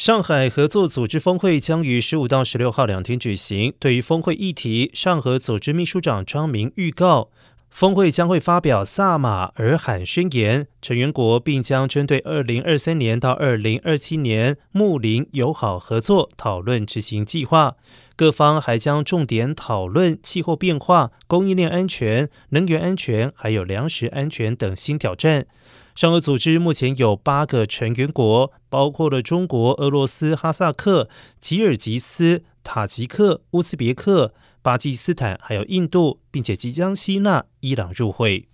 上海合作组织峰会将于十五到十六号两天举行。对于峰会议题，上合组织秘书长张明预告，峰会将会发表萨马尔罕宣言，成员国并将针对二零二三年到二零二七年睦邻友好合作讨论执行计划。各方还将重点讨论气候变化、供应链安全、能源安全，还有粮食安全等新挑战。上合组织目前有八个成员国，包括了中国、俄罗斯、哈萨克、吉尔吉斯、塔吉克、乌兹别克、巴基斯坦，还有印度，并且即将吸纳伊朗入会。